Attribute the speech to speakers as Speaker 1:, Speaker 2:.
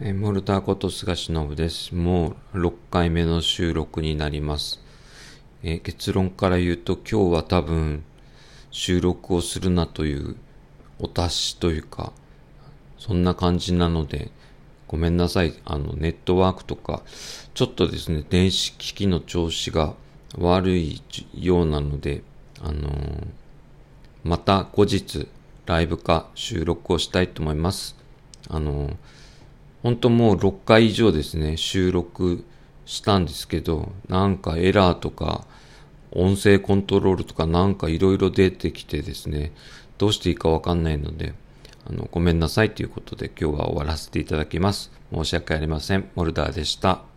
Speaker 1: えモルターこと菅忍です。もう6回目の収録になります。え結論から言うと今日は多分収録をするなというお達しというか、そんな感じなので、ごめんなさい。あの、ネットワークとか、ちょっとですね、電子機器の調子が悪いようなので、あのーまた後日、ライブか収録をしたいと思います。あのー本当もう6回以上ですね、収録したんですけど、なんかエラーとか、音声コントロールとかなんかいろいろ出てきてですね、どうしていいかわかんないので、あの、ごめんなさいということで今日は終わらせていただきます。申し訳ありません。モルダーでした。